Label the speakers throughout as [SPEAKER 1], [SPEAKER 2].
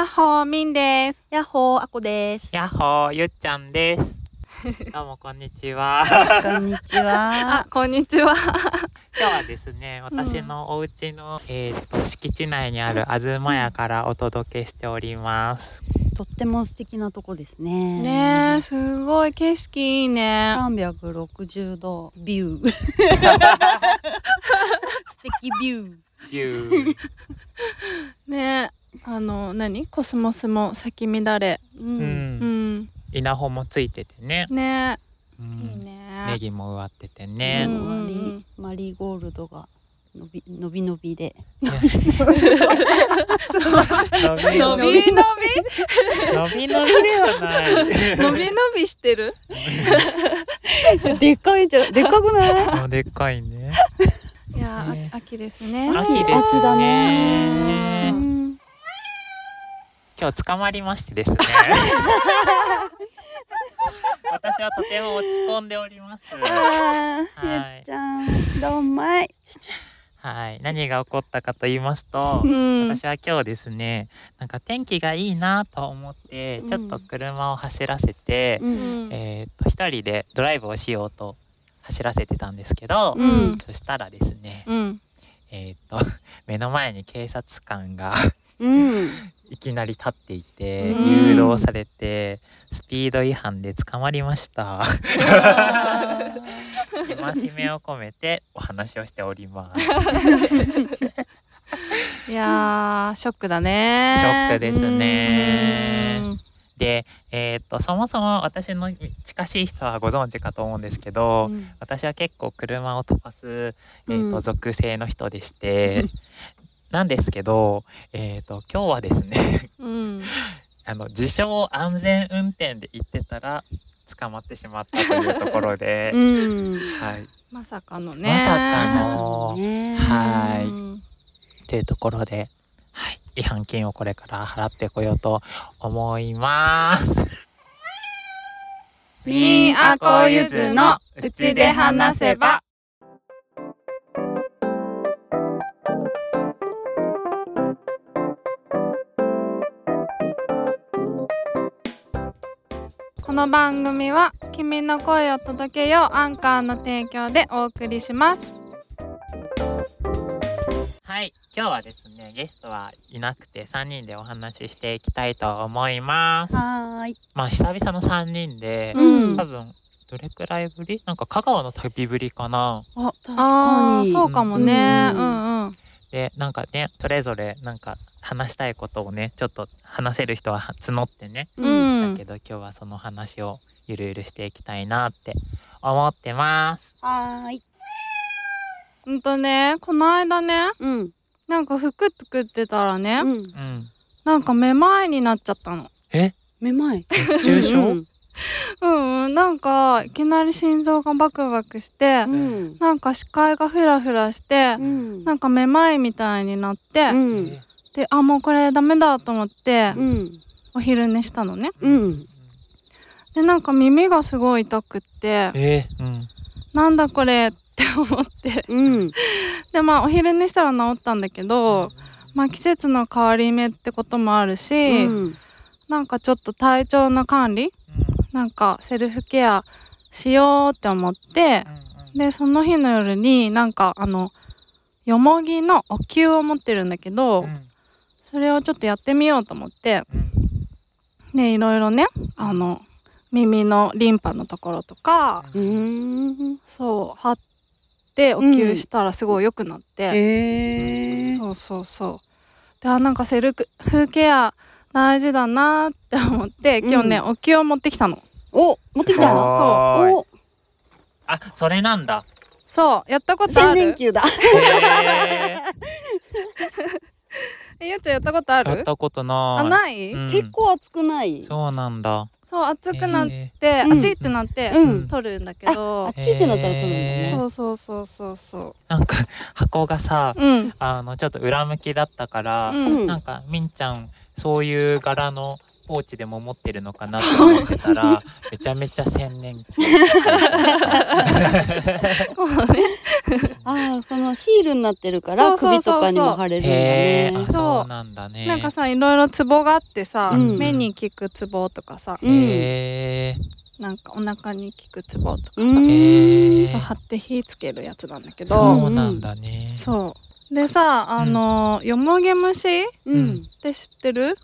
[SPEAKER 1] やっほーみんです。
[SPEAKER 2] やっほーあこです。
[SPEAKER 3] やっほーゆっちゃんです。どうもこんにちは。
[SPEAKER 2] こんにち
[SPEAKER 1] あ
[SPEAKER 2] は。
[SPEAKER 1] こんにちは。
[SPEAKER 3] 今日はですね、私のお家の、えっ、と敷地内にあるあずま屋からお届けしております。
[SPEAKER 2] とっても素敵なとこですね。
[SPEAKER 1] ねえ、すごい景色いいね。
[SPEAKER 2] 三百六十度ビュー。素敵ビュー。
[SPEAKER 3] ゆう。
[SPEAKER 1] ねえ、あの何？コスモスも咲き乱れ。
[SPEAKER 2] う。
[SPEAKER 3] うん。
[SPEAKER 1] うんん。
[SPEAKER 3] 稲穂もついててね。
[SPEAKER 1] ね
[SPEAKER 3] う
[SPEAKER 1] え、いい
[SPEAKER 3] ん。
[SPEAKER 1] ね。
[SPEAKER 3] ネギも植わってて
[SPEAKER 1] うん
[SPEAKER 3] ね。
[SPEAKER 1] うん
[SPEAKER 2] マリマリーゴールドが伸び伸び伸びで。
[SPEAKER 3] 伸び
[SPEAKER 1] 伸び伸び
[SPEAKER 3] 伸びではない。
[SPEAKER 1] 伸び伸びしてる？
[SPEAKER 2] でっかいじゃん。でっかくない？
[SPEAKER 3] でっかいね。
[SPEAKER 1] いやー、
[SPEAKER 3] ね
[SPEAKER 1] あ秋ですね。
[SPEAKER 3] 秋です
[SPEAKER 2] 秋だ
[SPEAKER 3] ね今日捕まりましてですね。私はとても落ち込んでおります。はい
[SPEAKER 2] ちゃんどんまい。
[SPEAKER 3] はい、何が起こったかと言いますと
[SPEAKER 1] う、ん。
[SPEAKER 3] 私は今日ですね、なんか天気がいいなと思って、
[SPEAKER 2] うん
[SPEAKER 3] ちょっと車を走らせて、
[SPEAKER 2] う。
[SPEAKER 1] うんん。
[SPEAKER 3] えーっと一人でドライブをしようと走らせてたんですけど、
[SPEAKER 1] うん
[SPEAKER 3] そしたらですね、
[SPEAKER 1] うん。
[SPEAKER 3] えーっと目の前に警察官が
[SPEAKER 2] うん。
[SPEAKER 3] いきなり立っていて、
[SPEAKER 1] うん
[SPEAKER 3] 誘導されてスピード違反で捕まりました。戒めを込めてお話をしております。
[SPEAKER 1] いやー、ショックだね。
[SPEAKER 3] ショックです
[SPEAKER 1] う
[SPEAKER 3] ね。
[SPEAKER 1] ん。
[SPEAKER 3] で、えーっとそもそも私の近しい人はご存知かと思うんですけど、
[SPEAKER 2] うん
[SPEAKER 3] 私は結構車を飛ばす、えーっと
[SPEAKER 1] うん
[SPEAKER 3] 属性の人でして、なんですけど、えーっと今日はですね
[SPEAKER 1] うん。
[SPEAKER 3] あの自称安全運転で行ってたら捕まってしまったというところで、
[SPEAKER 2] うん。
[SPEAKER 3] はい、
[SPEAKER 1] まさかのね。
[SPEAKER 3] まさかの
[SPEAKER 2] のね。
[SPEAKER 3] はい
[SPEAKER 1] うん
[SPEAKER 3] というところで、はい、違反金をこれから払ってこようと思います。
[SPEAKER 1] みんあこゆずのうちで話せば。この番組は君の声を届けようアンカーの提供でお送りします。
[SPEAKER 3] はい、今日はですね、ゲストはいなくて3人でお話ししていきたいと思います。
[SPEAKER 2] はーい。
[SPEAKER 3] まあ久々の3人で、
[SPEAKER 1] うん
[SPEAKER 3] 多分どれくらいぶり？なんか香川の旅ぶりかな
[SPEAKER 2] あ確
[SPEAKER 1] あ
[SPEAKER 2] かに。
[SPEAKER 1] あそうかもね。
[SPEAKER 2] う
[SPEAKER 1] うんんうん。
[SPEAKER 3] でなんかねそれぞれなんか話したいことをねちょっと話せる人は募ってね、
[SPEAKER 1] う
[SPEAKER 2] うん。
[SPEAKER 1] ん
[SPEAKER 3] だけど今日はその話をゆるゆるしていきたいなって思ってます
[SPEAKER 2] はーい。
[SPEAKER 1] うんとねこの間ね
[SPEAKER 2] うん。
[SPEAKER 1] なんか服作ってたらね、
[SPEAKER 2] うん。
[SPEAKER 3] うん
[SPEAKER 1] なんかめまいになっちゃったの。
[SPEAKER 3] え？
[SPEAKER 2] めまい。
[SPEAKER 3] 熱中症、
[SPEAKER 2] うん
[SPEAKER 1] なんかいきなり心臓がバクバクして、
[SPEAKER 2] うん。
[SPEAKER 1] なんか視界がフラフラして、
[SPEAKER 2] うん。
[SPEAKER 1] なんかめまいみたいになって、
[SPEAKER 2] うん。
[SPEAKER 3] え
[SPEAKER 1] であもうこれダメだと思って、
[SPEAKER 2] うん。
[SPEAKER 1] お昼寝したのね。
[SPEAKER 2] うん。
[SPEAKER 1] でなんか耳がすごい痛くって
[SPEAKER 3] えうん
[SPEAKER 1] なんだこれって思って
[SPEAKER 2] うん。
[SPEAKER 1] でまあお昼寝したら治ったんだけど、まあ季節の変わり目ってこともあるし、
[SPEAKER 2] うん。
[SPEAKER 1] なんかちょっと体調の管理なんかセルフケアしようって思ってでその日の夜になんかあのよもぎのお灸を持ってるんだけど、それをちょっとやってみようと思って。でいろいろねあの耳のリンパのところとか
[SPEAKER 2] うーん。
[SPEAKER 1] そう貼ってお灸したらすごい良くなって、
[SPEAKER 2] ええ。
[SPEAKER 1] そうそうそう。であなんかセルフケア大事だなって思って今日ね、
[SPEAKER 2] う
[SPEAKER 1] お灸を持ってきたの。
[SPEAKER 2] お、持ってきたの？
[SPEAKER 3] そう。
[SPEAKER 2] お、
[SPEAKER 3] あそれなんだ。
[SPEAKER 1] そうやったことあ
[SPEAKER 2] 千
[SPEAKER 1] る
[SPEAKER 2] 年級だ。
[SPEAKER 3] へ
[SPEAKER 1] えゆうちゃんやったことある？
[SPEAKER 3] ーやったことない。
[SPEAKER 1] あない、
[SPEAKER 3] うん。
[SPEAKER 2] 結構熱くない？
[SPEAKER 3] そうなんだ。
[SPEAKER 1] そう熱くなっ
[SPEAKER 3] へ
[SPEAKER 1] て、
[SPEAKER 2] うん。
[SPEAKER 1] 熱いってなって、
[SPEAKER 2] うん。
[SPEAKER 1] 取るんだけど。
[SPEAKER 2] あっちってなったら取るんだね。
[SPEAKER 1] そうそうそうそうそ
[SPEAKER 3] ーなんか箱がさ
[SPEAKER 1] ううん。
[SPEAKER 3] あのちょっと裏向きだったから、
[SPEAKER 1] うん。
[SPEAKER 3] なんかみんちゃんそういう柄のポーチでも持ってるのかなと思ってたらめちゃめちゃ千年期。
[SPEAKER 2] ああそのシールになってるから首とかにも貼れるんだね。
[SPEAKER 1] そう。
[SPEAKER 3] なんだね。
[SPEAKER 1] なんかさいろいろツボがあってさ、
[SPEAKER 2] うん。
[SPEAKER 1] 目に効くツボとかさ、
[SPEAKER 2] うん。
[SPEAKER 1] なんかお腹に効くツボとかさ、そう貼って火つけるやつなんだけど。
[SPEAKER 3] そうなんだね。
[SPEAKER 1] そう。でさあの、よもぎ虫っ
[SPEAKER 2] うん。
[SPEAKER 1] て知ってる？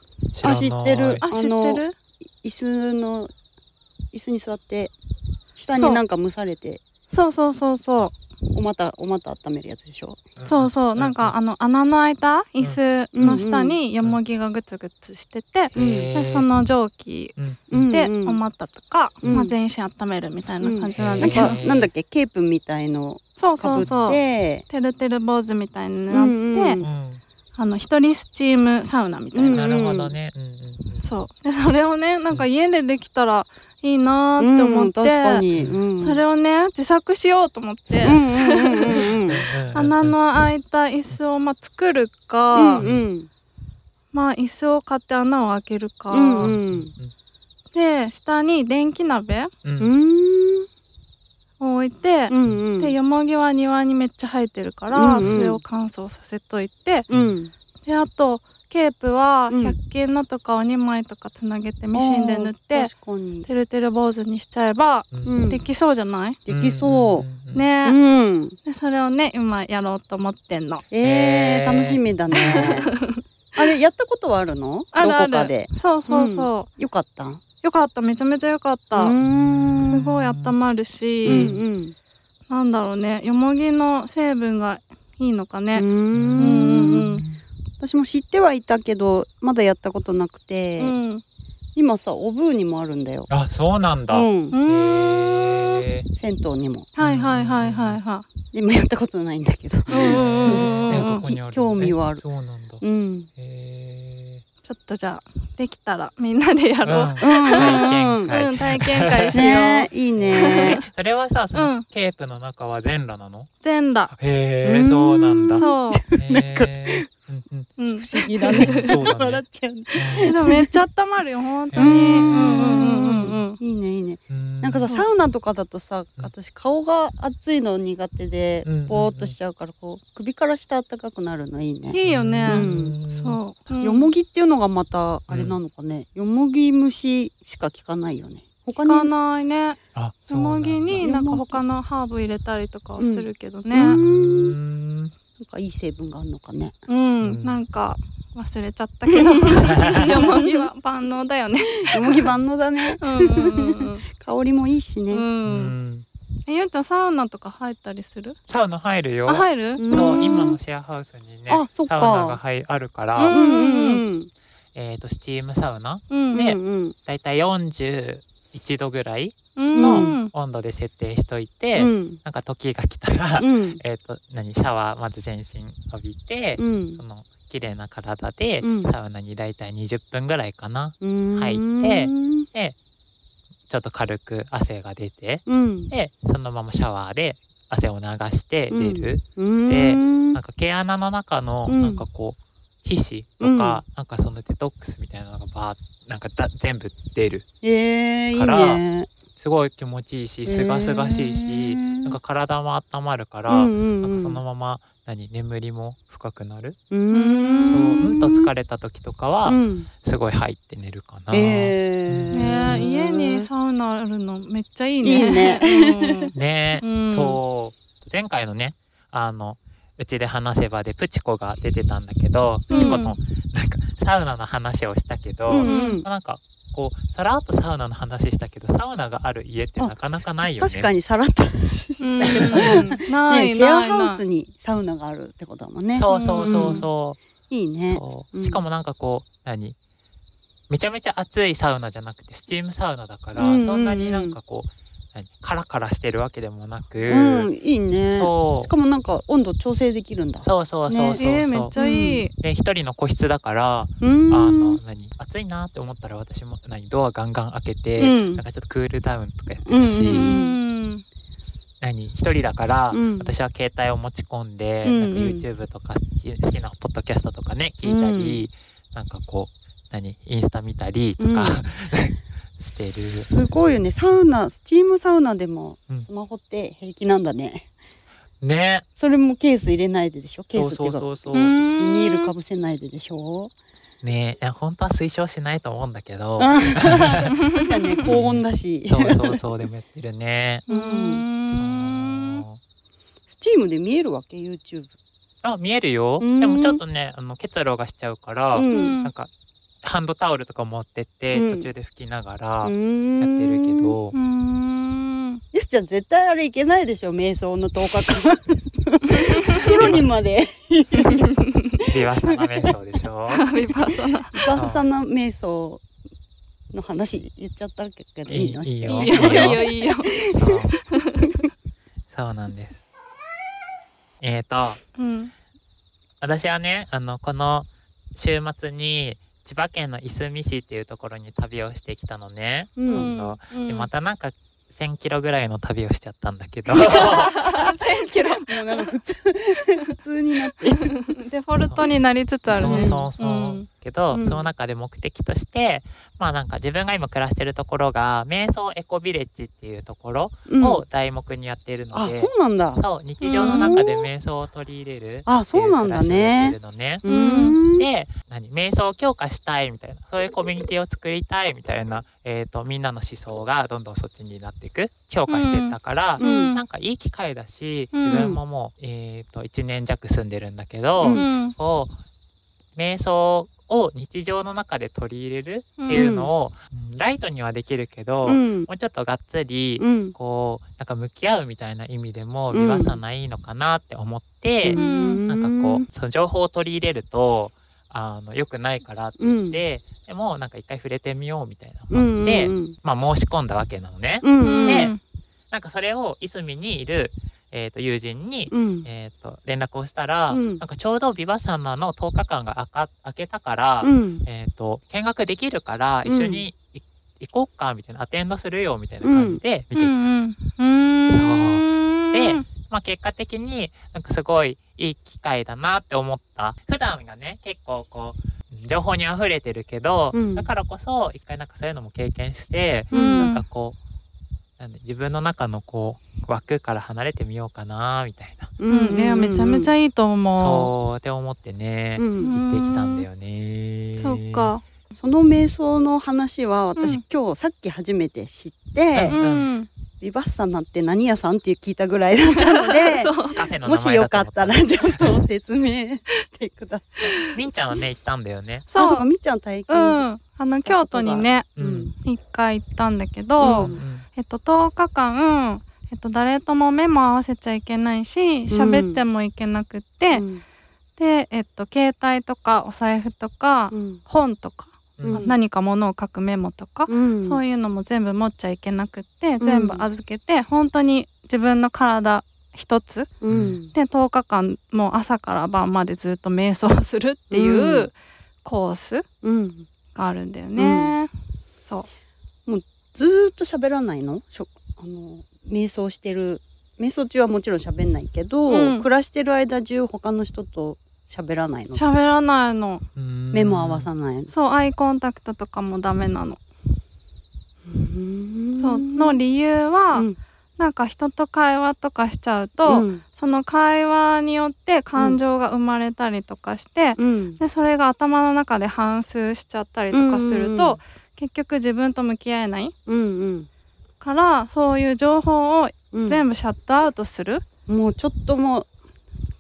[SPEAKER 3] らない。
[SPEAKER 2] 知ってる。
[SPEAKER 1] あ知ってる
[SPEAKER 2] 椅子の椅子に座って下になんか蒸されて。
[SPEAKER 1] そうそうそうそう
[SPEAKER 2] お股お股温めるやつでしょ？
[SPEAKER 1] そうそうなんかあの穴の開いた椅子の下によもぎがグツグツしてて、
[SPEAKER 2] うん。
[SPEAKER 1] でその蒸気で
[SPEAKER 2] うん
[SPEAKER 1] お股とか、
[SPEAKER 2] うん。
[SPEAKER 1] まあ、全身温めるみたいな感じなんだけど、
[SPEAKER 2] かなんだっけ？ケープみたいの
[SPEAKER 1] そう
[SPEAKER 2] かぶっ
[SPEAKER 1] そう。そう
[SPEAKER 2] て。
[SPEAKER 1] てるてる坊主みたいになって、
[SPEAKER 2] うんうん
[SPEAKER 3] うん。
[SPEAKER 1] あの一人スチームサウナみたいな、
[SPEAKER 2] うん。
[SPEAKER 3] なるほどね。うんうんうん。
[SPEAKER 1] そう。でそれをねなんか家でできたらいいなーって思って、
[SPEAKER 2] うん
[SPEAKER 1] それをね自作しようと思って、穴の開いた椅子をまあ作るか、
[SPEAKER 2] うんうん。
[SPEAKER 1] まあ椅子を買って穴を開けるか、
[SPEAKER 2] うんうん。
[SPEAKER 1] で下に電気鍋を置いて、
[SPEAKER 2] うんうん。
[SPEAKER 1] でよもぎは庭にめっちゃ生えてるから、
[SPEAKER 2] うんうん。
[SPEAKER 1] それを乾燥させといて、
[SPEAKER 2] うん。
[SPEAKER 1] であとケープは
[SPEAKER 2] うん。
[SPEAKER 1] 100均のとかを2枚とかつなげてミシンで縫って
[SPEAKER 2] あー確かに。
[SPEAKER 1] てるてる坊主にしちゃえば
[SPEAKER 2] うん。
[SPEAKER 1] できそうじゃない、
[SPEAKER 2] できそう。
[SPEAKER 3] う
[SPEAKER 1] ね、
[SPEAKER 2] うん。
[SPEAKER 1] でそれをね今やろうと思ってんの。
[SPEAKER 2] え
[SPEAKER 3] へー。
[SPEAKER 2] ー、楽しみだね。あれやったことはあるの？
[SPEAKER 1] あるある。
[SPEAKER 2] どこかで？
[SPEAKER 1] そうそうそう、
[SPEAKER 2] よかった？
[SPEAKER 1] よかった。めちゃめちゃよかった、
[SPEAKER 2] す
[SPEAKER 1] すごい温まるし、
[SPEAKER 2] うんうん。
[SPEAKER 1] なんだろうね。よもぎの成分がいいのかね、
[SPEAKER 2] うー
[SPEAKER 1] うん
[SPEAKER 2] ん私も知ってはいたけどまだやったことなく
[SPEAKER 1] う
[SPEAKER 2] て、
[SPEAKER 1] ん。
[SPEAKER 2] 今さおブーにもあるんだよ、
[SPEAKER 3] あそうなんだ。へ
[SPEAKER 2] うん。銭湯にも。
[SPEAKER 1] はいはいはいはいは
[SPEAKER 2] でもやったことないんだけど。興味はある。
[SPEAKER 3] えそうなんだ。
[SPEAKER 2] うん。
[SPEAKER 3] へ
[SPEAKER 1] ちょっとじゃあできたらみんなでや
[SPEAKER 3] え
[SPEAKER 1] ろう。
[SPEAKER 3] 体験会。
[SPEAKER 1] うん体験会しよう。
[SPEAKER 2] ねいいね。
[SPEAKER 3] それはさそうの
[SPEAKER 1] ん。
[SPEAKER 3] ケープの中は全裸なの？
[SPEAKER 1] 全裸。
[SPEAKER 3] へえ
[SPEAKER 2] うん
[SPEAKER 3] そうなんだ。
[SPEAKER 1] そう。
[SPEAKER 3] うんうん。
[SPEAKER 1] うん。
[SPEAKER 2] 不思議だね。笑っちゃうね。
[SPEAKER 1] でもめっちゃ温まるよ本当に。
[SPEAKER 2] う
[SPEAKER 1] うんんうんうん
[SPEAKER 2] なんかさサウナとかだとさ
[SPEAKER 3] うん。
[SPEAKER 2] 私顔が熱いの苦手でぼーっとしちゃうからこう首から下暖かくなるのいいね。
[SPEAKER 1] いいよね。
[SPEAKER 2] うん。
[SPEAKER 1] そう。うん。
[SPEAKER 2] よもぎっていうのがまたあれなのかね、よもぎ虫しか聞かないよね。他に？
[SPEAKER 1] 聞かないね。
[SPEAKER 3] あそ
[SPEAKER 1] よもぎになんか他のハーブ入れたりとかはするけど
[SPEAKER 2] う
[SPEAKER 1] ね。
[SPEAKER 3] うん。ん。
[SPEAKER 2] なんかいい成分があるのかね。
[SPEAKER 1] うん。なんか忘れちゃったけど。よもぎは万能だよね。
[SPEAKER 2] よもぎ万能だね香りもいいし
[SPEAKER 1] うん。
[SPEAKER 2] ね、
[SPEAKER 1] う。えゆうちゃんサウナとか入ったりする？
[SPEAKER 3] サウナ入るよ
[SPEAKER 1] あ入る？
[SPEAKER 2] うん
[SPEAKER 3] そう今のシェアハウスにね
[SPEAKER 2] あそっか
[SPEAKER 3] サウナが入あるから、
[SPEAKER 1] うん
[SPEAKER 2] うん
[SPEAKER 3] えっ、とスチームサウナ？
[SPEAKER 1] うん。
[SPEAKER 3] ね
[SPEAKER 2] うんうん
[SPEAKER 3] だいたい41度ぐらい
[SPEAKER 1] うん。
[SPEAKER 3] の温度で設定しといて、
[SPEAKER 2] うん。
[SPEAKER 3] なんか時が来たら、
[SPEAKER 2] うん。
[SPEAKER 3] えっと何シャワーまず全身浴びて、
[SPEAKER 2] うん。
[SPEAKER 3] その綺麗な体で
[SPEAKER 2] うん。
[SPEAKER 3] サウナにだいたい20分ぐらいかな
[SPEAKER 2] うん。
[SPEAKER 3] 入ってでちょっと軽く汗が出て
[SPEAKER 2] うん。
[SPEAKER 3] でそのままシャワーで汗を流して出る、
[SPEAKER 2] うん。
[SPEAKER 3] で
[SPEAKER 2] うん
[SPEAKER 3] なんか毛穴の中の
[SPEAKER 2] うん。
[SPEAKER 3] なんかこう皮脂とか、なんかそのデトックスみたいなのがバーッなんかだ全部出る。
[SPEAKER 2] えー、いい
[SPEAKER 3] から
[SPEAKER 2] ね
[SPEAKER 3] すごい気持ちいいしすがすがしいし、
[SPEAKER 2] えー
[SPEAKER 3] なんか体も温まるから、
[SPEAKER 2] うんうんうん。
[SPEAKER 3] なんかそのまま何眠りも深くなる、
[SPEAKER 2] う
[SPEAKER 3] そううん
[SPEAKER 2] ん
[SPEAKER 3] と疲れた時とかは
[SPEAKER 2] うん。
[SPEAKER 3] すごい入って寝るかな、
[SPEAKER 2] えー。
[SPEAKER 1] ねえ家にサウナあるのめっちゃいいね。
[SPEAKER 2] いいね。
[SPEAKER 1] うん。
[SPEAKER 3] ね、
[SPEAKER 1] うん。
[SPEAKER 3] そう。前回のねあのうちで話せばでプチコが出てたんだけど、
[SPEAKER 1] うん。
[SPEAKER 3] プチコとなんかサウナの話をしたけど、
[SPEAKER 2] うんうん。
[SPEAKER 3] なんかこうさらっとサウナの話したけどサウナがある家ってなかなかないよね。
[SPEAKER 2] 確かにさらっと、シェアハウス。にサウナがあるってことだもんね。
[SPEAKER 3] そうそうそうそう。
[SPEAKER 2] いいね。
[SPEAKER 3] しかもなんかこう何？めちゃめちゃ暑いサウナじゃなくてスチームサウナだから、
[SPEAKER 2] うんうんうん。
[SPEAKER 3] そんなになんかこう何カラカラしてるわけでもなく、
[SPEAKER 2] うんいいね。
[SPEAKER 3] そう。
[SPEAKER 2] しかもなんか温度調整できるんだ。
[SPEAKER 3] そうそうそうそうそう、
[SPEAKER 1] えーめっちゃいい。
[SPEAKER 3] で一人の個室だから、
[SPEAKER 2] うん。
[SPEAKER 3] あの何暑いなって思ったら私も何ドアガンガン開けて、
[SPEAKER 2] うん。
[SPEAKER 3] なんかちょっとクールダウンとかやってるし、
[SPEAKER 2] うん
[SPEAKER 1] う
[SPEAKER 2] うん。
[SPEAKER 1] ん。
[SPEAKER 3] 何一人だから、
[SPEAKER 2] うん。
[SPEAKER 3] 私は携帯を持ち込んで、
[SPEAKER 2] うん
[SPEAKER 3] なんか YouTube とか好き好きなポッドキャストとかね聞いたり、なんかこう何インスタ見たりとか、してる。
[SPEAKER 2] すごいよね。サウナスチームサウナでも
[SPEAKER 3] うん。
[SPEAKER 2] スマホって平気なんだね、
[SPEAKER 3] ね。
[SPEAKER 2] それもケース入れないででしょ？ケースっていうか。
[SPEAKER 3] そうそうそう
[SPEAKER 1] ビ
[SPEAKER 2] ビニールかぶせないででしょ？
[SPEAKER 3] ね。いや本当は推奨しないと思うんだけど。
[SPEAKER 2] あ 確かにね高温だし。
[SPEAKER 3] そうそうそうでもやってるね。
[SPEAKER 1] うー。ん
[SPEAKER 2] スチームで見えるわけ？YouTube
[SPEAKER 3] あ見えるよ。
[SPEAKER 2] うん。
[SPEAKER 3] でもちょっとねあの結露がしちゃうから、
[SPEAKER 2] うん。
[SPEAKER 3] なんかハンドタオルとか持ってって、
[SPEAKER 2] うん。
[SPEAKER 3] 途中で拭きながらやって
[SPEAKER 2] や
[SPEAKER 3] るけど。
[SPEAKER 1] うーん。
[SPEAKER 2] よしちゃん絶対あれいけないでしょ瞑想の10日間プロにまで。
[SPEAKER 3] ビワサナ瞑想でしょ。
[SPEAKER 1] ビパッサナ。
[SPEAKER 2] バッサナ瞑想の話言っちゃったけどいいの？
[SPEAKER 3] いい
[SPEAKER 1] よいいよいいよ。
[SPEAKER 3] そう。そうなんです。えーと
[SPEAKER 1] うん。
[SPEAKER 3] 私はねあのこの週末に千葉県のいすみ市っていうところに旅をしてきたのね、
[SPEAKER 2] う
[SPEAKER 1] うん
[SPEAKER 3] そ
[SPEAKER 1] ん。
[SPEAKER 3] でまたなんか1,000キロぐらいの旅をしちゃったんだけど。
[SPEAKER 1] 1000キロ。
[SPEAKER 2] もうなんか普通 普通になってる。
[SPEAKER 1] デフォルトになりつつある
[SPEAKER 3] そう
[SPEAKER 1] ね
[SPEAKER 3] そうそう、
[SPEAKER 1] ん
[SPEAKER 3] けど、
[SPEAKER 2] うん。
[SPEAKER 3] その中で目的としてまあなんか自分が今暮らしてるところが瞑想エコビレッジっていうところ
[SPEAKER 2] うん。
[SPEAKER 3] を題目にやっているの
[SPEAKER 2] あ
[SPEAKER 3] で、
[SPEAKER 2] そうなんだ。
[SPEAKER 3] そう日常の中で瞑想を取り入れる
[SPEAKER 2] あそうなんだね。
[SPEAKER 3] ね。で何瞑想を強化したいみたいなそういうコミュニティを作りたいみたいな、えー、とみんなの思想がどんどんそっちになっていく強化してったから、
[SPEAKER 1] うん。
[SPEAKER 3] なんかいい機会だし、
[SPEAKER 1] うん。
[SPEAKER 3] 自分ももう、えー、と1年弱住んでるんだけど、
[SPEAKER 2] うん
[SPEAKER 1] うん。
[SPEAKER 3] こう瞑想を日常の中で取り入れるっていうのを、うんライトにはできるけど、
[SPEAKER 2] うん。
[SPEAKER 3] もうちょっとがっつり、
[SPEAKER 2] うん。
[SPEAKER 3] こうなんか向き合うみたいな意味でも
[SPEAKER 2] うん。
[SPEAKER 3] ビワサナいいのかなって思って、
[SPEAKER 1] ん。
[SPEAKER 3] なんかこうその情報を取り入れるとあの良くないからって
[SPEAKER 2] うん。
[SPEAKER 3] ででもなんか一回触れてみようみたいな
[SPEAKER 2] うん
[SPEAKER 3] のがあって、
[SPEAKER 2] うん。
[SPEAKER 3] まあ、申し込んだわけなのね。でなんかそれをいすみにいる、えー、と友人に、
[SPEAKER 2] うん。
[SPEAKER 3] えー、と連絡をしたら、
[SPEAKER 2] うん。
[SPEAKER 3] なんかちょうどビバサナの10日間があか明けたから、
[SPEAKER 2] うん。
[SPEAKER 3] えー、と見学できるから
[SPEAKER 2] うん
[SPEAKER 3] 一緒にい行こうかみたいなアテンドするよみたいな感じで見てきた。
[SPEAKER 1] うん。うん。
[SPEAKER 3] でまあ、結果的になんかすごいいい機会だなって思った。普段がね結構こう情報にあふれてるけど、
[SPEAKER 2] うん。
[SPEAKER 3] だからこそ一回なんかそういうのも経験して、
[SPEAKER 1] うん。
[SPEAKER 3] なんかこうなんで自分の中のこう枠から離れてみようかなみたいな、
[SPEAKER 1] うんいやめちゃめちゃ
[SPEAKER 2] い
[SPEAKER 1] いいと思
[SPEAKER 3] そうって思ってね、
[SPEAKER 2] うん。
[SPEAKER 3] 行ってきたんだよね。
[SPEAKER 1] うそっか。
[SPEAKER 2] その瞑想の話は私、
[SPEAKER 1] うん。
[SPEAKER 2] 今日さっき初めて知って、
[SPEAKER 3] うん。
[SPEAKER 1] うん。
[SPEAKER 2] ビバッサナって何屋さんって聞いたぐらいだったので
[SPEAKER 1] そう。
[SPEAKER 3] カフェの
[SPEAKER 2] もしよか
[SPEAKER 3] った
[SPEAKER 2] らちょっと説明して。ください。
[SPEAKER 3] みんちゃんはね行ったんだよね。
[SPEAKER 2] あそう
[SPEAKER 1] そう
[SPEAKER 2] かみっちゃん体
[SPEAKER 1] う
[SPEAKER 2] 験。
[SPEAKER 1] ん。あの京都にね
[SPEAKER 3] うん。
[SPEAKER 1] 一回行ったんだけど、
[SPEAKER 2] うん
[SPEAKER 3] うん
[SPEAKER 1] えっと10日間えっと誰とも目も合わせちゃいけないし喋ってもいけなくって、
[SPEAKER 2] うん。
[SPEAKER 1] でえっと携帯とかお財布とか、
[SPEAKER 2] うん。
[SPEAKER 1] 本とか、
[SPEAKER 2] うん。
[SPEAKER 1] 何か物を書くメモとか、
[SPEAKER 2] うん。
[SPEAKER 1] そういうのも全部持っちゃいけなくって全部預けて、本当に自分の体一つ
[SPEAKER 2] うん。
[SPEAKER 1] で10日間もう朝から晩までずっと瞑想するっていううん。コース
[SPEAKER 2] うん。
[SPEAKER 1] があるんだよね。そう
[SPEAKER 2] ずーっと喋らないの？しょあの瞑想してる。瞑想中はもちろん喋んないけど、
[SPEAKER 1] うん。
[SPEAKER 2] 暮らしてる間中他の人と喋らないの？
[SPEAKER 1] 喋らないの。
[SPEAKER 3] うん
[SPEAKER 2] 目も合わさない？の
[SPEAKER 1] そうアイコンタクトとかもダメなの。
[SPEAKER 2] うん。
[SPEAKER 1] そうの理由は、
[SPEAKER 2] うん。
[SPEAKER 1] なんか人と会話とかしちゃうと、
[SPEAKER 2] うん。
[SPEAKER 1] その会話によって感情が生まれたりとかして、
[SPEAKER 2] うん。
[SPEAKER 1] でそれが頭の中で反芻しちゃったりとかすると、
[SPEAKER 2] うんうん
[SPEAKER 1] 結局自分と向き合えない
[SPEAKER 2] うん
[SPEAKER 1] からそういう情報を
[SPEAKER 2] うん。
[SPEAKER 1] 全部シャットアウトする、
[SPEAKER 2] もうちょっとも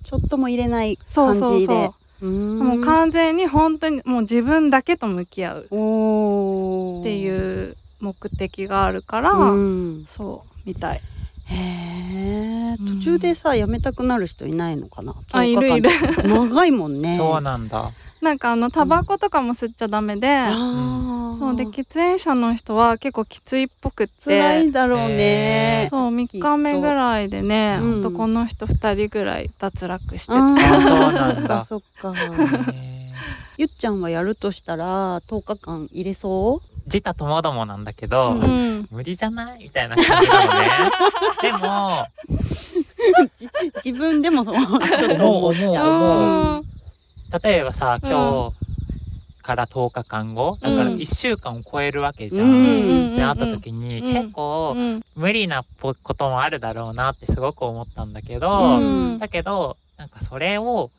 [SPEAKER 2] ちょっとも入れない
[SPEAKER 1] そう
[SPEAKER 2] 感じで。
[SPEAKER 1] そうそう
[SPEAKER 2] う。ーん。
[SPEAKER 1] もう完全に本当にもう自分だけと向き合うっていう目的があるから、
[SPEAKER 2] うん。
[SPEAKER 1] そうみたい。
[SPEAKER 2] へえ
[SPEAKER 1] うん。
[SPEAKER 2] 途中でさやめたくなる人いないのかな？
[SPEAKER 1] あいるいる。
[SPEAKER 2] 長いもんね。
[SPEAKER 3] そうなんだ。
[SPEAKER 1] なんかあのタバコとかも吸っちゃダメで、
[SPEAKER 2] あー。
[SPEAKER 1] そうで喫煙者の人は結構きついっぽくって。
[SPEAKER 2] 辛いだろうね。
[SPEAKER 1] そう3日目ぐらいでね、
[SPEAKER 2] うん。
[SPEAKER 1] 男の人2人ぐらい脱落してて、
[SPEAKER 2] あー。
[SPEAKER 3] あ そうなんだ。
[SPEAKER 2] そっか。
[SPEAKER 3] ね
[SPEAKER 2] ゆっちゃんはやるとしたら10日間入れそ
[SPEAKER 3] 自他ともどもなんだけど、
[SPEAKER 2] うん。
[SPEAKER 1] うん
[SPEAKER 3] 無理じゃない？みたいな感じなのね。でも
[SPEAKER 2] 自分でもそう。ちょっと思っちゃう
[SPEAKER 3] 思う思う。
[SPEAKER 1] うん
[SPEAKER 3] 例えばさ今日、から10日間後だから
[SPEAKER 2] うん
[SPEAKER 3] 1週間を超えるわけじゃん。
[SPEAKER 2] うん。
[SPEAKER 3] ってなった時に
[SPEAKER 1] うん。
[SPEAKER 3] 結構
[SPEAKER 1] うん
[SPEAKER 3] 無理なこともあるだろうなってすごく思ったんだけ
[SPEAKER 2] う
[SPEAKER 3] ど、
[SPEAKER 2] ん。
[SPEAKER 3] だけどなんかそれを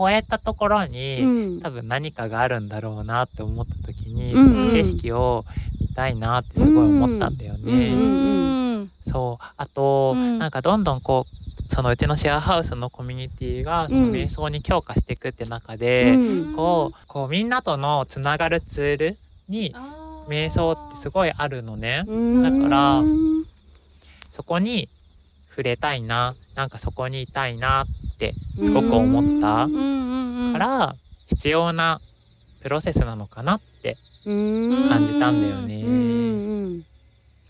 [SPEAKER 3] 超えたところに、
[SPEAKER 2] うん。
[SPEAKER 3] 多分何かがあるんだろうなって思った時に、
[SPEAKER 2] うん
[SPEAKER 3] その景色を見たいなってすごい思ったんだよね。
[SPEAKER 2] うん
[SPEAKER 1] うん
[SPEAKER 3] そう。あと、
[SPEAKER 1] うん。
[SPEAKER 3] なんかどんどんこうそのうちのシェアハウスのコミュニティがその瞑想に強化していくって中で、
[SPEAKER 2] うん。
[SPEAKER 3] こうこうみんなとのつながるツールに瞑想ってすごいあるのね。
[SPEAKER 2] うん。
[SPEAKER 3] だから
[SPEAKER 2] うん
[SPEAKER 3] そこに触れたいななんかそこにいたいなってすごく思ったから必要なプロセスなのかなって
[SPEAKER 2] うん。
[SPEAKER 3] 感じたんだよね。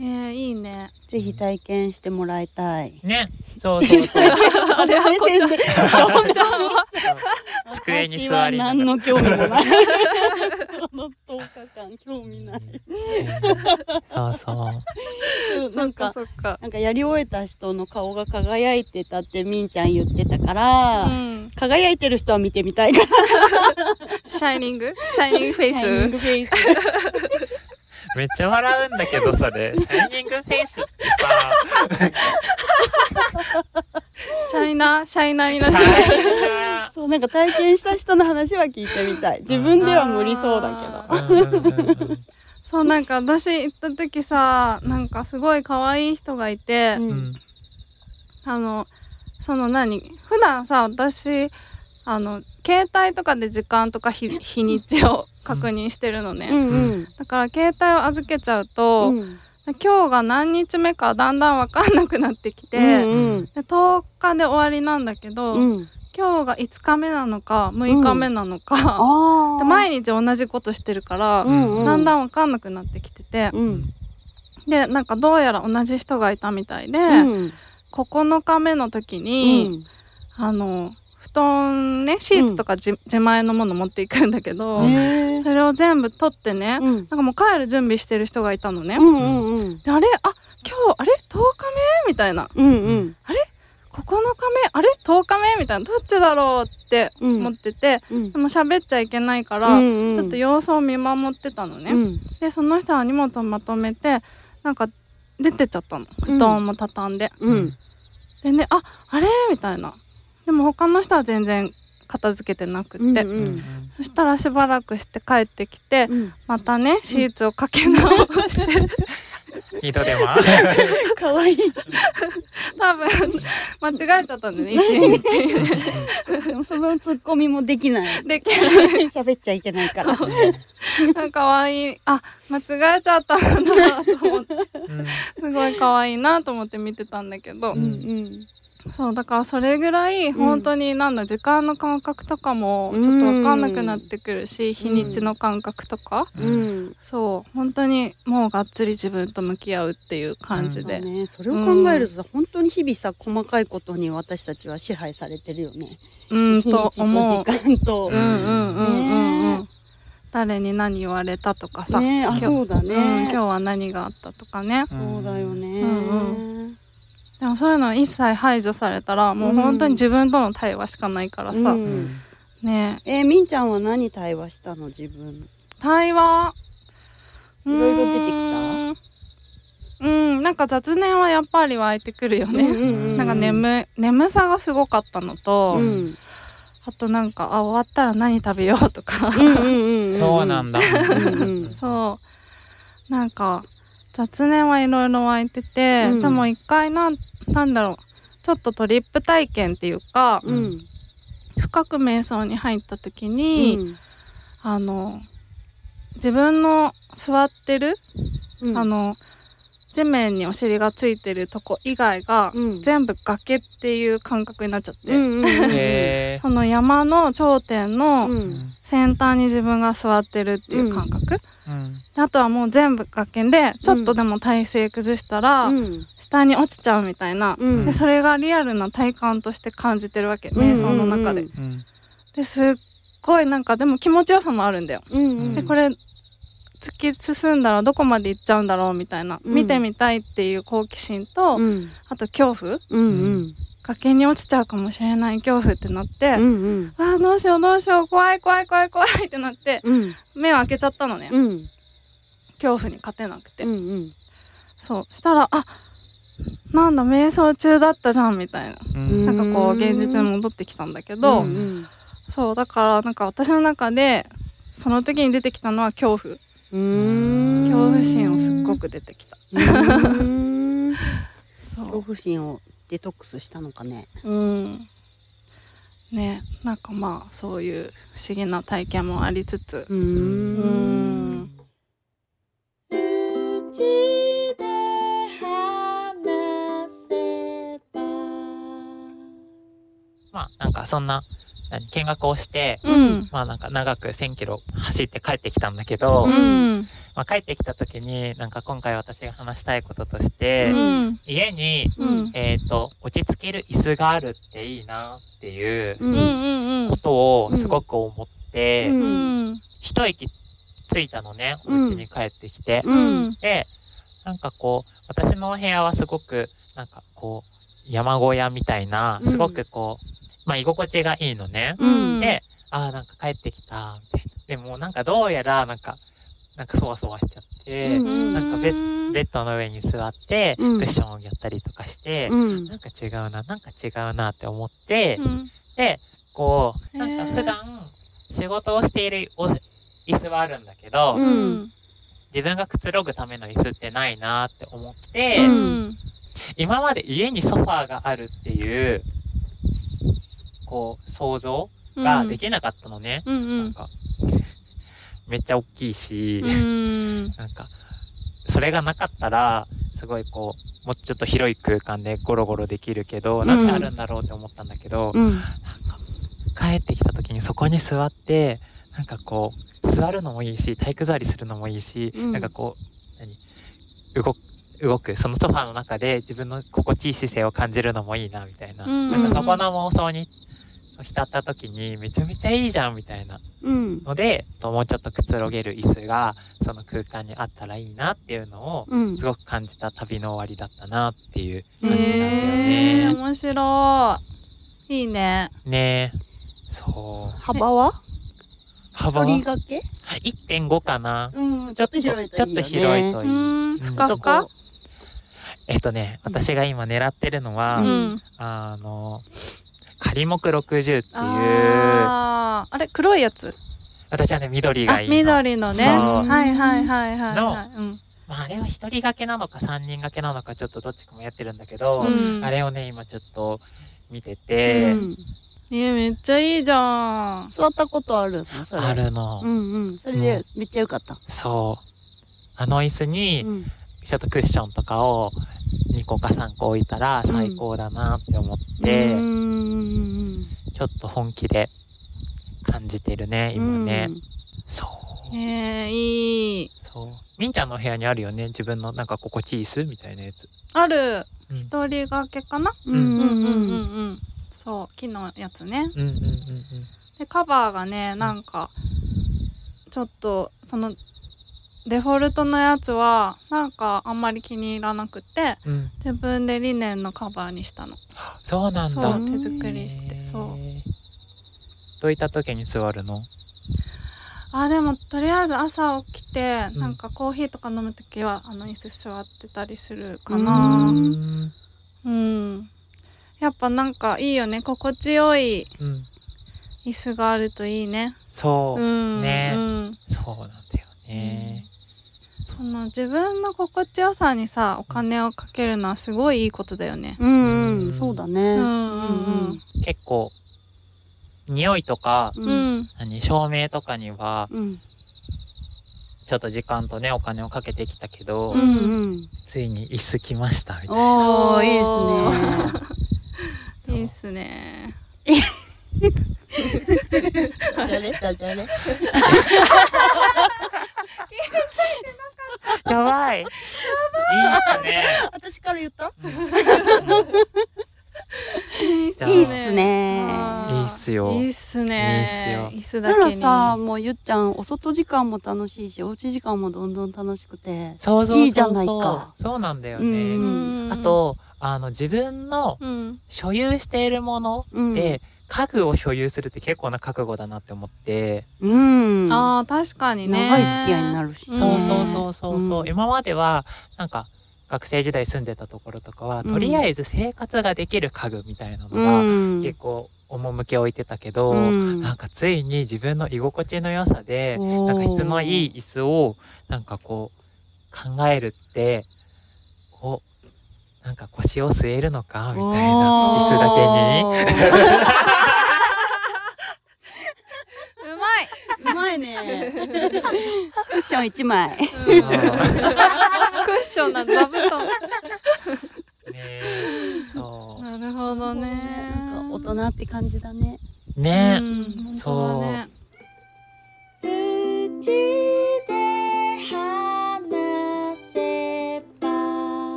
[SPEAKER 1] えー、いいね
[SPEAKER 2] ぜひ体験してもらいたい。
[SPEAKER 3] ねそうそうそう
[SPEAKER 1] あれはこっちゃんこっちゃんは
[SPEAKER 3] 机に座り
[SPEAKER 2] 何の興味もない。この10日間興味ない。
[SPEAKER 3] そうそう
[SPEAKER 2] なんか
[SPEAKER 1] そっか
[SPEAKER 2] なんかやり終えた人の顔が輝いてたってみんちゃん言ってたから、
[SPEAKER 1] うん
[SPEAKER 2] 輝いてる人は見てみたいから。
[SPEAKER 1] シャイニング？シャイニングフェイ
[SPEAKER 2] シャイニン
[SPEAKER 1] ス
[SPEAKER 2] グフェイス。
[SPEAKER 3] めっちゃ笑うんだけどそれ。シャイニングフェイスってさ。
[SPEAKER 1] シャイナーシャイナーになっ
[SPEAKER 3] シ
[SPEAKER 1] ちゃう。
[SPEAKER 2] そうなんか体験した人の話は聞いてみたい。自分では無理そうだけど。
[SPEAKER 1] そうなんか私行った時さなんかすごい可愛い人がいて、
[SPEAKER 2] うん
[SPEAKER 3] うん。
[SPEAKER 1] あのその何？普段さ私あの携帯とかで時間とか日日にちを確認してるのね、
[SPEAKER 2] うんうん。
[SPEAKER 1] だから携帯を預けちゃうと、
[SPEAKER 2] うん。
[SPEAKER 1] 今日が何日目かだんだん分かんなくなってきて、
[SPEAKER 2] うん
[SPEAKER 1] で10日で終わりなんだけど、
[SPEAKER 2] うん。
[SPEAKER 1] 今日が5日目なのか6日目なのか、
[SPEAKER 2] ああ
[SPEAKER 1] で毎日同じことしてるから、
[SPEAKER 2] うんうん。
[SPEAKER 1] だんだん分かんなくなってきてて、
[SPEAKER 2] うん。
[SPEAKER 1] でなんかどうやら同じ人がいたみたいで、
[SPEAKER 2] うん。
[SPEAKER 1] 9日目の時に、あの布団ねシーツとかじ、自前のもの持っていくんだけど、それを全部取ってね、
[SPEAKER 2] うん。
[SPEAKER 1] なんかもう帰る準備してる人がいたのね。であれ？あ今日あれ？10日目？みたいな。
[SPEAKER 2] うんうん。
[SPEAKER 1] 9日目？あれ？10日目？みたいな。どっちだろうって
[SPEAKER 2] うん。
[SPEAKER 1] 思ってて、
[SPEAKER 2] うん。
[SPEAKER 1] でも喋っちゃいけないから、
[SPEAKER 2] うんうん。
[SPEAKER 1] ちょっと様子を見守ってたのね。
[SPEAKER 2] うん。
[SPEAKER 1] でその人は荷物をまとめてなんか出てっちゃったの。布団も畳んで。
[SPEAKER 2] うん。
[SPEAKER 1] でねああれ？みたいなでも他の人は全然片付けてなくって、
[SPEAKER 2] うん
[SPEAKER 3] うん。うん
[SPEAKER 1] そしたらしばらくして帰ってきて、
[SPEAKER 2] うん。
[SPEAKER 1] またねシーツをかけ直して、
[SPEAKER 3] 二度手間。
[SPEAKER 2] 可愛い
[SPEAKER 1] 多分間違えちゃったんだよね一日。
[SPEAKER 2] でもそのツッコミもできない。
[SPEAKER 1] で
[SPEAKER 2] 喋っちゃいけないから。
[SPEAKER 1] なんか可愛い。あ間違えちゃったなと思って。
[SPEAKER 3] うん。
[SPEAKER 1] すごい可愛いなと思って見てたんだけど、
[SPEAKER 2] うんうん
[SPEAKER 1] そうだからそれぐらい本当になんだ時間の感覚とかもちょっと分かんなくなってくるし、日にちの感覚とか、
[SPEAKER 2] うん。
[SPEAKER 1] そう本当にもうがっつり自分と向き合うっていう感じで、
[SPEAKER 2] ね。それを考えるとさ本当に日々さ細かいことに私たちは支配されてるよね。
[SPEAKER 1] うん、と思う。
[SPEAKER 2] 時間と。
[SPEAKER 1] うんうんうんうんうん、
[SPEAKER 2] ね
[SPEAKER 1] 誰に何言われたとかさ、
[SPEAKER 2] ねあ
[SPEAKER 1] 今日
[SPEAKER 2] そうだ
[SPEAKER 1] うん
[SPEAKER 2] ね
[SPEAKER 1] 今日は何があったとかね
[SPEAKER 2] そうだよね
[SPEAKER 1] うんでもそういうの一切排除されたらもう本当に自分との対話しかないからさ、
[SPEAKER 2] うん。
[SPEAKER 1] ね。
[SPEAKER 2] えーみんちゃんは何対話したの？自分。
[SPEAKER 1] 対話？
[SPEAKER 2] いろいろ出てきた？
[SPEAKER 1] うーん。うん。なんか雑念はやっぱり湧いてくるよね、
[SPEAKER 2] うんうんうん
[SPEAKER 1] なんか眠眠さがすごかったのと、
[SPEAKER 2] うん。
[SPEAKER 1] あとなんかあ終わったら何食べようとか、
[SPEAKER 2] うんうんうんうん
[SPEAKER 3] そうなんだ。
[SPEAKER 2] うんうん。
[SPEAKER 1] そう。なんか雑念はいろいろ湧いてて、
[SPEAKER 2] うん。
[SPEAKER 1] でも一回なんなんだろうちょっとトリップ体験っていうか、
[SPEAKER 2] うん。
[SPEAKER 1] 深く瞑想に入った時
[SPEAKER 2] う
[SPEAKER 1] に、
[SPEAKER 2] ん。
[SPEAKER 1] あの自分の座ってる、
[SPEAKER 2] うん。
[SPEAKER 1] あの地面にお尻がついてるとこ以外が、
[SPEAKER 2] うん。
[SPEAKER 1] 全部崖っていう感覚になっちゃって、
[SPEAKER 2] うんうんうん
[SPEAKER 3] へ
[SPEAKER 1] その山の頂点
[SPEAKER 2] う
[SPEAKER 1] の
[SPEAKER 2] ん。
[SPEAKER 1] 先端に自分が座ってるっていう感覚、あとはもう全部崖でちょっとでも体勢崩したら、
[SPEAKER 2] うん。
[SPEAKER 1] 下に落ちちゃうみたいな、
[SPEAKER 2] うん。
[SPEAKER 1] でそれがリアルな体感として感じてるわけ瞑想の中で。
[SPEAKER 2] うん
[SPEAKER 3] うん。
[SPEAKER 1] ですっごいなんかでも気持ちよさもあるんだよ。
[SPEAKER 2] うんうん。
[SPEAKER 1] でこれ突き進んだらどこまで行っちゃうんだろうみたいな、
[SPEAKER 2] うん。
[SPEAKER 1] 見てみたいっていう好奇心と、
[SPEAKER 2] うん。
[SPEAKER 1] あと恐怖。
[SPEAKER 2] うんうん。
[SPEAKER 1] 崖に落ちちゃうかもしれない恐怖ってなって、
[SPEAKER 2] うんうん。
[SPEAKER 1] あーどうしようどうしよう怖い怖い怖い怖いってなって
[SPEAKER 2] うん。
[SPEAKER 1] 目を開けちゃったのね、
[SPEAKER 2] うん。
[SPEAKER 1] 恐怖に勝てなくて、
[SPEAKER 2] うんうん。
[SPEAKER 1] そうしたらあなんだ瞑想中だったじゃんみたいな。
[SPEAKER 3] うん。
[SPEAKER 1] なんかこう現実に戻ってきたんだけど、
[SPEAKER 2] うんうん。
[SPEAKER 1] そうだからなんか私の中でその時に出てきたのは恐怖。
[SPEAKER 2] うーん
[SPEAKER 1] 恐怖心をすっごく出てきた。
[SPEAKER 2] 恐怖心をデトックスしたのかね。
[SPEAKER 1] ううん。ね。なんかまあそういう不思議な体験もありつつ。
[SPEAKER 2] う
[SPEAKER 1] ん。
[SPEAKER 2] ん。
[SPEAKER 4] うちで話せば
[SPEAKER 3] まあなんかそんな何見学をして
[SPEAKER 1] うん。
[SPEAKER 3] まあなんか長く1,000キロ走って帰ってきたんだけど、
[SPEAKER 1] うん。
[SPEAKER 3] まあ、帰ってきた時になんか今回私が話したいこととし
[SPEAKER 1] う
[SPEAKER 3] て、
[SPEAKER 1] ん。
[SPEAKER 3] 家に、
[SPEAKER 1] うん。
[SPEAKER 3] えー、と落ち着ける椅子があるっていいなっていうことをすごく思って、一息ついたのねお
[SPEAKER 2] うん。
[SPEAKER 3] 家に帰ってきて。
[SPEAKER 1] うん。
[SPEAKER 3] でなんかこう私のお部屋はすごくなんかこう山小屋みたいな
[SPEAKER 2] うん。
[SPEAKER 3] すごくこう、まあ居心地がいいのね。
[SPEAKER 1] うん。
[SPEAKER 3] であーなんか帰ってきたみたいな。でもなんかどうやらなんかなんかそわそわしちゃって、
[SPEAKER 2] うん。
[SPEAKER 3] なんかベベッドの上に座ってク
[SPEAKER 2] うん。
[SPEAKER 3] ッションをやったりとかして、
[SPEAKER 2] うん。
[SPEAKER 3] なんか違うななんか違うなって思って、
[SPEAKER 1] うん。
[SPEAKER 3] でこうなんか普段仕事をしているお椅子はあるんだけど、自分がくつろぐための椅子ってないなって思って、
[SPEAKER 1] うん。
[SPEAKER 3] 今まで家にソファーがあるっていうこう想像ができなかったのね、
[SPEAKER 1] うんうん。
[SPEAKER 3] なんか。めっちゃ大きいし、
[SPEAKER 1] うん。
[SPEAKER 3] なんかそれがなかったらすごいこうもうちょっと広い空間でゴロゴロできるけど、なんであるんだろうって思ったんだけど、
[SPEAKER 2] うん。
[SPEAKER 3] なんか帰ってきた時にそこに座ってなんかこう座るのもいいし体育座りするのもいいし、
[SPEAKER 2] うん。
[SPEAKER 3] なんかこう何？動く動くそのソファーの中で自分の心地いい姿勢を感じるのもいいなみたいな,、
[SPEAKER 1] うん。
[SPEAKER 3] なんかそこの妄想に浸った時にめちゃめちゃいいじゃんみたいな。
[SPEAKER 2] うん。
[SPEAKER 3] のでともうちょっとくつろげる椅子がその空間にあったらいいなっていうのを
[SPEAKER 2] うん。
[SPEAKER 3] すごく感じた旅の終わりだったなっていう感じなんだよ
[SPEAKER 1] え
[SPEAKER 3] ね。
[SPEAKER 1] ー、面白い。いいね。
[SPEAKER 3] ね。そう。
[SPEAKER 2] 幅は？
[SPEAKER 3] 幅？は
[SPEAKER 2] 一人掛け
[SPEAKER 3] ？1.5かな。
[SPEAKER 2] うん
[SPEAKER 3] ちょっとちょっと広いと
[SPEAKER 1] う
[SPEAKER 3] いい。
[SPEAKER 1] んふか
[SPEAKER 2] ど
[SPEAKER 1] ふか
[SPEAKER 2] こ
[SPEAKER 3] えっとね私が今狙ってるのは、
[SPEAKER 1] うん。
[SPEAKER 3] あの仮目60っていう。
[SPEAKER 1] あー。あれ黒いやつ？
[SPEAKER 3] 私はね緑が
[SPEAKER 1] あ
[SPEAKER 3] いいの。
[SPEAKER 1] 緑のね。はいはいはいはい
[SPEAKER 3] の
[SPEAKER 1] はい。うん。
[SPEAKER 3] まあ、あれは一人掛けなのか三人掛けなのかちょっとどっちかもやってるんだけど、
[SPEAKER 1] うん。
[SPEAKER 3] あれをね今ちょっと見てて、
[SPEAKER 2] うん。
[SPEAKER 1] えめっちゃいいじゃん。
[SPEAKER 2] 座ったことあるの？それ。
[SPEAKER 3] あるの、
[SPEAKER 2] うんうん。それでめっちゃよかった。
[SPEAKER 3] そう。あの椅子に
[SPEAKER 2] うん
[SPEAKER 3] ちょっとクッションとかを2個か3個置いたら最高だなって思って、
[SPEAKER 2] うん。うん
[SPEAKER 3] ちょっと本気で感じてるね今ね、
[SPEAKER 2] うん。
[SPEAKER 3] そう。
[SPEAKER 1] えー、いい。
[SPEAKER 3] そう。みんちゃんの部屋にあるよね自分のなんか心地いい椅子みたいなやつ。
[SPEAKER 1] ある。
[SPEAKER 3] うん。
[SPEAKER 1] 一人掛けかな？
[SPEAKER 2] うん。
[SPEAKER 1] うんうんうん
[SPEAKER 2] うん。
[SPEAKER 1] うんそう木のやつね。
[SPEAKER 3] うんうんうん。
[SPEAKER 1] でカバーがねなんかちょっとそのデフォルトのやつはなんかあんまり気に入らなくて
[SPEAKER 3] うん。うん
[SPEAKER 1] 自分でリネンのカバーにしたの。
[SPEAKER 3] そうなんだ。
[SPEAKER 1] そう手作りしてそう。
[SPEAKER 3] どういった時に座るの？
[SPEAKER 1] あでもとりあえず朝起きて、
[SPEAKER 3] うん。
[SPEAKER 1] なんかコーヒーとか飲む時はあの椅子座ってたりするか
[SPEAKER 2] う
[SPEAKER 1] な。
[SPEAKER 3] うん。
[SPEAKER 1] うん。やっぱなんかいいよね。心地よい
[SPEAKER 3] うん。
[SPEAKER 1] 椅子があるといいね。
[SPEAKER 3] そう。う、
[SPEAKER 1] ん。
[SPEAKER 3] ね。
[SPEAKER 1] うん。
[SPEAKER 3] そうなんだよね、
[SPEAKER 1] その自分の心地よさにさお金をかけるのはすごいいいことだよね。
[SPEAKER 2] うんうんそうだね。
[SPEAKER 1] うんうん
[SPEAKER 3] 結構匂いとか
[SPEAKER 2] う
[SPEAKER 1] うん。ん
[SPEAKER 3] 何照明とかには
[SPEAKER 2] うん。
[SPEAKER 3] ちょっと時間とねお金をかけてきたけど、
[SPEAKER 2] うんうん。
[SPEAKER 3] ついに椅子来ましたみたいな。
[SPEAKER 2] おーいい
[SPEAKER 1] お
[SPEAKER 2] ですね。
[SPEAKER 1] いいっすね
[SPEAKER 2] ダジャレダジャレ
[SPEAKER 3] やばい。いいっすね。
[SPEAKER 2] 私から言った？
[SPEAKER 1] いいっ
[SPEAKER 2] すね。
[SPEAKER 3] いいっすよ。
[SPEAKER 1] いいっすね。
[SPEAKER 3] いいっ
[SPEAKER 1] 椅子
[SPEAKER 2] だからさもうのゆっちゃんお外時間も楽しいしおうち時間もどんどん楽しくて
[SPEAKER 3] そうそう
[SPEAKER 2] いいじゃないか。
[SPEAKER 3] そうなんだよ
[SPEAKER 2] う
[SPEAKER 3] ね、
[SPEAKER 2] ん。
[SPEAKER 3] あとあの自分の
[SPEAKER 1] うん。
[SPEAKER 3] 所有しているもの
[SPEAKER 2] うん。
[SPEAKER 3] で、家具を所有するって結構な覚悟だなって思って、
[SPEAKER 2] うん。
[SPEAKER 1] あー確かにね。
[SPEAKER 2] 長い付き合いになるし。
[SPEAKER 1] うん
[SPEAKER 3] そうそうそう。そうそう、
[SPEAKER 2] うん。
[SPEAKER 3] 今まではなんか学生時代住んでたところとかは、
[SPEAKER 2] うん。
[SPEAKER 3] とりあえず生活ができる家具みたいなの
[SPEAKER 2] う
[SPEAKER 3] が
[SPEAKER 2] ん。
[SPEAKER 3] 結構趣を置いてたけど、
[SPEAKER 2] うん。
[SPEAKER 3] なんかついに自分の居心地の良さでなんか質のいい椅子をなんかこう考えるってこうなんか腰を据えるのかみたいな椅子だけに。
[SPEAKER 1] うまい。
[SPEAKER 2] うまいね。クッション一枚。
[SPEAKER 1] うん。クッションな座布団。
[SPEAKER 3] ねそう。
[SPEAKER 1] なるほどね。
[SPEAKER 2] なんか大人って感じだね。
[SPEAKER 3] ね、
[SPEAKER 1] うん
[SPEAKER 3] そう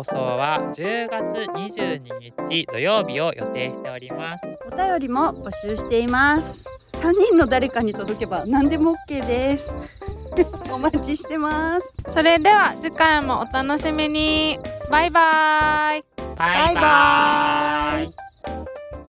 [SPEAKER 3] 放送は10月22日土曜日を予定しております。
[SPEAKER 2] お便りも募集しています。三人の誰かに届けば何でも OK です。お待ちしてます。
[SPEAKER 1] それでは次回もお楽しみに。バイバイ。
[SPEAKER 3] バイバイ